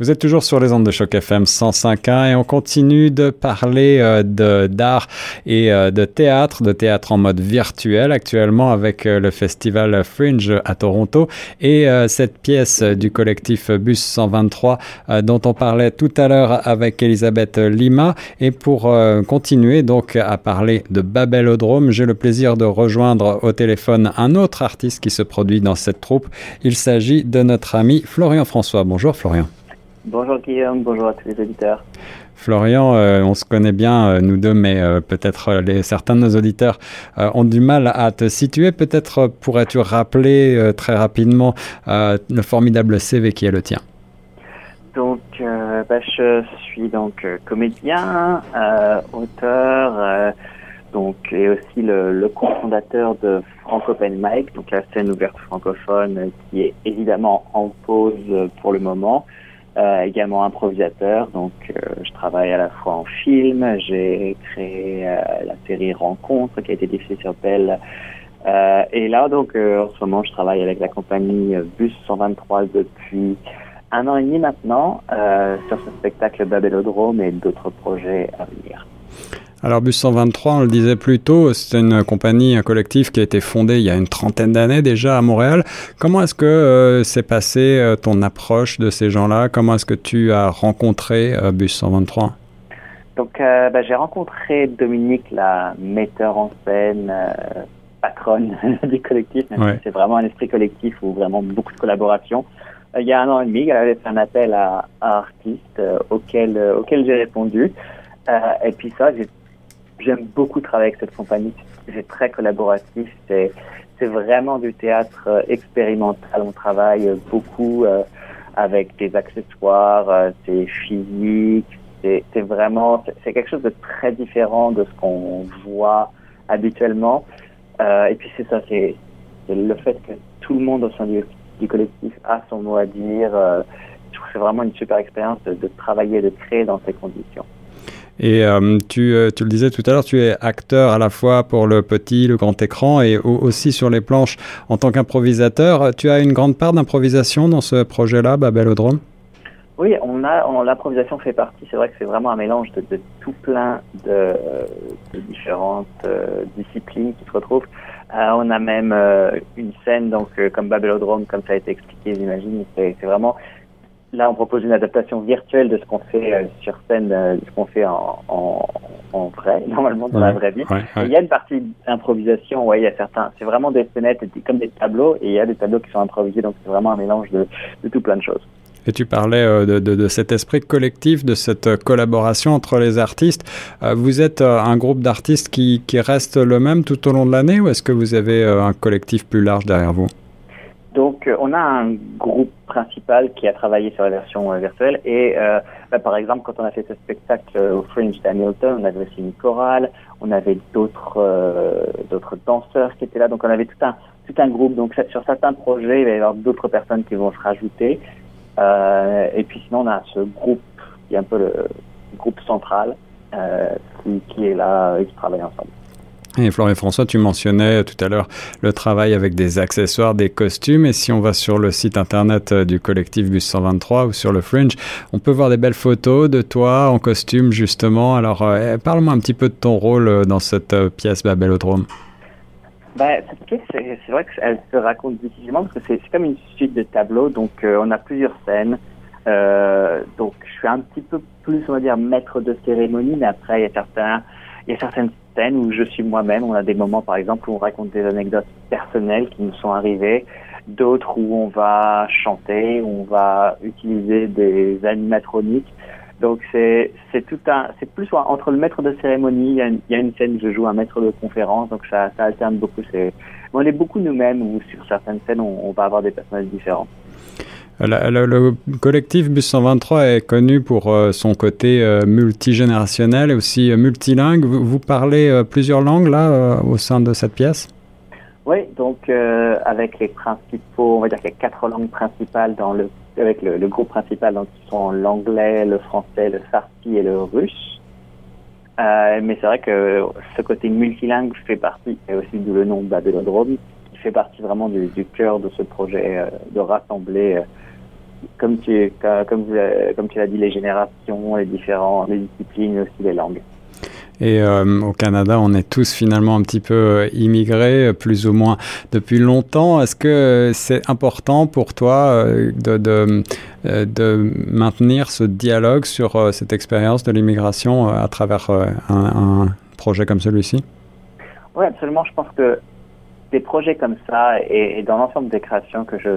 Vous êtes toujours sur les ondes de choc FM 105.1 et on continue de parler euh, de d'art et euh, de théâtre, de théâtre en mode virtuel actuellement avec euh, le festival Fringe à Toronto et cette pièce du collectif Bus 123 dont on parlait tout à l'heure avec Elisabeth Lima et pour continuer donc à parler de Babelodrome, j'ai le plaisir de rejoindre au téléphone un autre artiste qui se produit dans cette troupe. Il s'agit de notre ami Florian François. Bonjour Florian. Bonjour Guillaume, bonjour à tous les auditeurs. Florian, euh, on se connaît bien, euh, nous deux, mais euh, peut-être certains de nos auditeurs ont du mal à te situer. Peut-être pourrais-tu rappeler très rapidement le formidable CV qui est le tien? Donc, bah, je suis donc comédien, auteur, donc et aussi le, le cofondateur de Franco Mic, donc la scène ouverte francophone qui est évidemment en pause pour le moment. Euh, également improvisateur, donc euh, je travaille à la fois en film, j'ai créé euh, la série Rencontre qui a été diffusée sur Bell. et là, donc, en ce moment, je travaille avec la compagnie Bus 123 depuis un an et demi maintenant sur ce spectacle Babelodrome et d'autres projets à venir. Alors Bus 123, on le disait plus tôt, c'est une compagnie, un collectif qui a été fondé il y a une trentaine d'années déjà à Montréal. Comment est-ce que euh, s'est passé euh, ton approche de ces gens-là? Comment est-ce que tu as rencontré euh, Bus 123 Donc bah, j'ai rencontré Dominique, la metteur en scène, patronne du collectif. C'est vraiment un esprit collectif où vraiment beaucoup de collaboration. il y a un an et demi, elle avait fait un appel à, artistes auquel, auquel j'ai répondu. et puis ça, j'ai J'aime beaucoup travailler avec cette compagnie. C'est très collaboratif. C'est vraiment du théâtre euh, expérimental. On travaille beaucoup euh, avec des accessoires, euh, c'est physique. C'est vraiment c'est quelque chose de très différent de ce qu'on voit habituellement. et puis c'est ça, c'est le fait que tout le monde au sein du, collectif a son mot à dire. c'est vraiment une super expérience de, de travailler, de créer dans ces conditions. Et euh, tu, euh, tu, le disais tout à l'heure, tu es acteur à la fois pour le petit, le grand écran et aussi sur les planches en tant qu'improvisateur. Tu as une grande part d'improvisation dans ce projet-là, Babelodrome? Oui, on l'improvisation fait partie. C'est vrai que c'est vraiment un mélange de, tout plein de, différentes euh, disciplines qui se retrouvent. on a même une scène, donc comme Babelodrome, comme ça a été expliqué, j'imagine. C'est vraiment Là, on propose une adaptation virtuelle de ce qu'on fait euh, sur scène, euh, ce qu'on fait en, en, en, vrai, normalement dans la vraie vie. Il y a une partie d'improvisation, ouais, il y a certains, c'est vraiment des fenêtres comme des tableaux, et il y a des tableaux qui sont improvisés, donc c'est vraiment un mélange de, de tout plein de choses. Et tu parlais euh, de, de, de, cet esprit collectif, de cette collaboration entre les artistes. Vous êtes un groupe d'artistes qui, qui reste le même tout au long de l'année ou est-ce que vous avez un collectif plus large derrière vous? Donc, euh, on a un groupe principal qui a travaillé sur la version euh, virtuelle. Et euh, bah, par exemple, quand on a fait ce spectacle au Fringe d'Hamilton, on avait aussi une chorale, on avait d'autres d'autres danseurs qui étaient là. Donc, on avait tout un tout un groupe. Donc, sur certains projets, il va y avoir d'autres personnes qui vont se rajouter. et puis, sinon, on a ce groupe qui est un peu le groupe central qui, qui est là et qui travaille ensemble. Et Florian François, tu mentionnais tout à l'heure le travail avec des accessoires, des costumes. Et si on va sur le site internet euh, du collectif Bus 123 ou sur le Fringe, on peut voir des belles photos de toi en costume, justement. Alors, euh, parle-moi un petit peu de ton rôle euh, dans cette pièce Babelodrome. Ben, cette pièce, c'est vrai qu'elle se raconte difficilement parce que c'est comme une suite de tableaux. Donc, on a plusieurs scènes. donc, je suis un petit peu plus, on va dire, maître de cérémonie, mais après, il y a certains, il y a certaines où je suis moi-même. On a des moments, par exemple, où on raconte des anecdotes personnelles qui nous sont arrivées, d'autres où on va chanter, on va utiliser des animatroniques. Donc c'est c'est tout un c'est plus entre le maître de cérémonie, il y, a une, scène où je joue un maître de conférence, donc ça ça alterne beaucoup. C'est on est beaucoup nous-mêmes ou sur certaines scènes on va avoir des personnages différents le collectif Bus 123 est connu pour euh, son côté euh, multigénérationnel et aussi euh, multilingue. Vous, parlez plusieurs langues là au sein de cette pièce? Oui, donc avec les principaux, on va dire a quatre langues principales dans le, avec le, groupe principal, donc qui sont l'anglais, le français, le farsi et le russe. Mais c'est vrai que ce côté multilingue fait partie, et aussi d'où le nom Babylodrome, qui fait partie vraiment du, cœur de ce projet de rassembler, comme tu, comme, comme tu l'as dit, les générations, les différents, les disciplines, mais aussi les langues. Et euh, au Canada, on est tous finalement un petit peu euh, immigrés, plus ou moins depuis longtemps. Est-ce que c'est important pour toi de, de, de, maintenir ce dialogue sur cette expérience de l'immigration à travers un, un, projet comme celui-ci? Oui, absolument. Je pense que des projets comme ça et, dans l'ensemble des créations que je,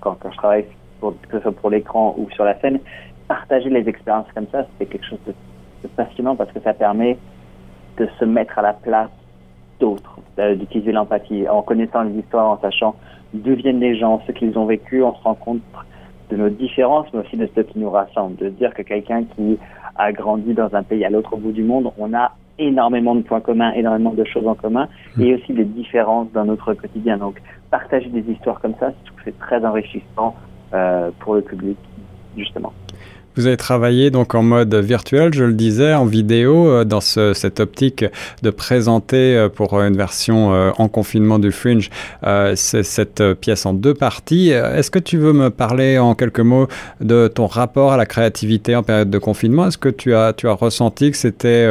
quand, quand je travaille, pour, que ce soit pour l'écran ou sur la scène, partager les expériences comme ça, c'est quelque chose de, de passionnant parce que ça permet de se mettre à la place d'autres, d'utiliser l'empathie, en connaissant les histoires, en sachant d'où viennent les gens, ce qu'ils ont vécu, on se rend compte de nos différences, mais aussi de ce qui nous rassemble. De dire que quelqu'un qui a grandi dans un pays à l'autre bout du monde, on a énormément de points communs, énormément de choses en commun, mmh. et aussi des différences dans notre quotidien. Donc, partager des histoires comme ça, c'est très enrichissant euh, pour le public, justement. Vous avez travaillé donc en mode virtuel, je le disais, en vidéo, euh, dans ce, cette optique de présenter euh, pour une version euh, en confinement du Fringe cette pièce en deux parties. Est-ce que tu veux me parler en quelques mots de ton rapport à la créativité en période de confinement? Est-ce que tu as ressenti que c'était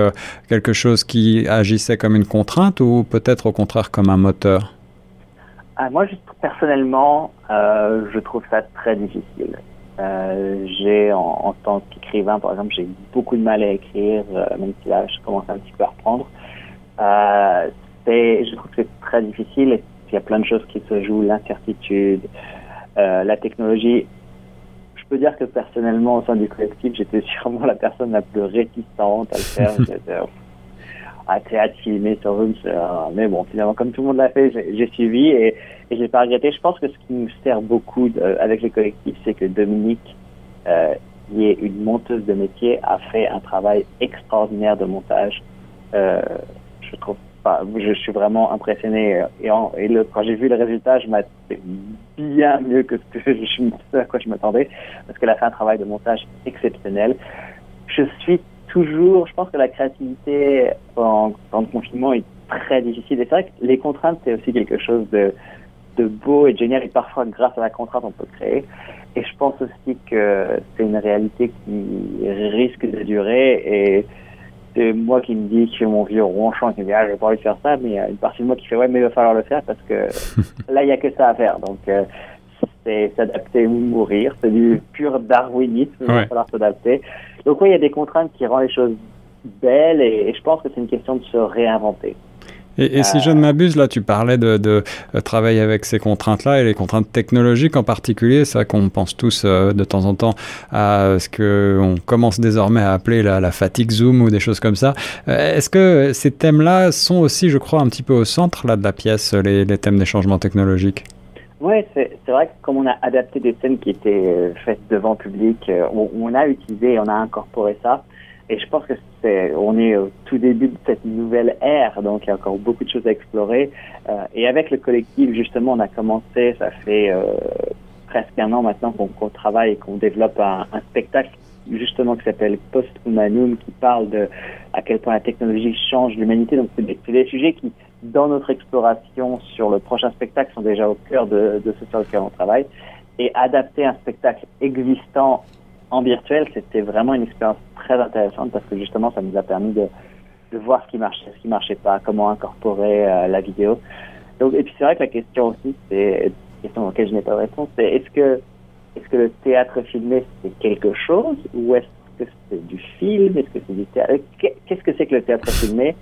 quelque chose qui agissait comme une contrainte ou peut-être au contraire comme un moteur? Ah, Moi, personnellement, je trouve ça très difficile. Euh, j'ai en, en, tant qu'écrivain, par exemple, j'ai beaucoup de mal à écrire, euh, même si là je commence un petit peu à reprendre. Euh, je trouve que c'est très difficile. Il y a plein de choses qui se jouent, l'incertitude, euh, la technologie. Je peux dire que personnellement, au sein du collectif, j'étais sûrement la personne la plus réticente à le faire. théâtre filmé sur Zoom. mais bon, finalement, comme tout le monde l'a fait, j'ai suivi et, et j'ai pas regretté. Je pense que ce qui nous sert beaucoup avec les collectifs, c'est que Dominique, euh, qui est une monteuse de métier, a fait un travail extraordinaire de montage. Euh, je trouve pas, je, suis vraiment impressionné et, quand j'ai vu le résultat, je m'attendais bien mieux que ce je, à quoi je m'attendais parce qu'elle a fait un travail de montage exceptionnel. Je suis toujours, je pense que la créativité en temps de confinement est très difficile. Et c'est vrai que les contraintes, c'est aussi quelque chose de, de beau et de génial. Et parfois, grâce à la contrainte, on peut créer. Et je pense aussi que c'est une réalité qui risque de durer. Et c'est moi qui me dis, fais mon vieux ronchon, qui me dit, ah, j'ai pas envie de faire ça, mais il y a une partie de moi qui fait, ouais, mais il va falloir le faire parce que là, il n'y a que ça à faire. Donc, euh, c'est s'adapter ou mourir. C'est du pur darwinisme. Il va falloir s'adapter. Donc oui, il y a des contraintes qui rendent les choses belles et, je pense que c'est une question de se réinventer. Et, si je ne m'abuse, là, tu parlais de, de, euh, travailler avec ces contraintes-là et les contraintes technologiques en particulier. C'est vrai qu'on pense tous euh, de temps en temps à ce qu'on commence désormais à appeler la, la, fatigue Zoom ou des choses comme ça. Euh, est-ce que ces thèmes-là sont aussi, je crois, un petit peu au centre là, de la pièce, les, les thèmes des changements technologiques? Oui, c'est vrai que comme on a adapté des scènes qui étaient euh, faites devant public, euh, on, a utilisé, on a incorporé ça. Et je pense que c'est, on est au tout début de cette nouvelle ère, donc il y a encore beaucoup de choses à explorer. Euh, et avec le collectif, justement, on a commencé, ça fait presque un an maintenant qu'on travaille et qu'on développe un, spectacle justement qui s'appelle Post Humanum, qui parle de à quel point la technologie change l'humanité. Donc c'est des, sujets qui dans notre exploration sur le prochain spectacle sont déjà au cœur de, ce sur lequel on travaille. Et adapter un spectacle existant en virtuel, c'était vraiment une expérience très intéressante parce que justement, ça nous a permis de, voir ce qui marchait, ce qui marchait pas, comment incorporer euh, la vidéo. Et puis c'est vrai que la question aussi, c'est une question auquel je n'ai pas de réponse, c'est est-ce que est-ce que le théâtre filmé c'est quelque chose ou est-ce que c'est du film? Est-ce que c'est du théâtre? Qu'est-ce que c'est que le théâtre filmé?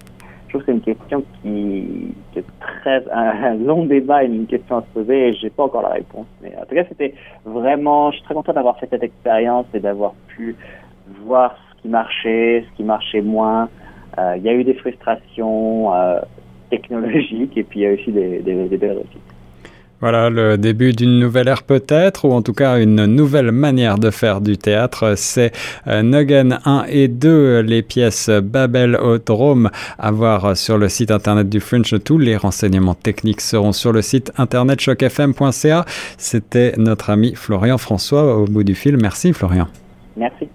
Je trouve que c'est une question qui, est très un, long débat, une question à se poser et j'ai pas encore la réponse. Mais en tout cas, c'était vraiment, je suis très content d'avoir fait cette expérience et d'avoir pu voir ce qui marchait, ce qui marchait moins. Euh, il y a eu des frustrations euh, technologiques et puis il y a aussi des, des, des belles. Voilà le début d'une nouvelle ère peut-être, ou en tout cas une nouvelle manière de faire du théâtre. C'est euh, Nuggen 1 et 2, les pièces Babel au Drôme à voir sur le site internet du Fringe. Tous les renseignements techniques seront sur le site internet chocfm.ca. C'était notre ami Florian François au bout du fil. Merci Florian. Merci.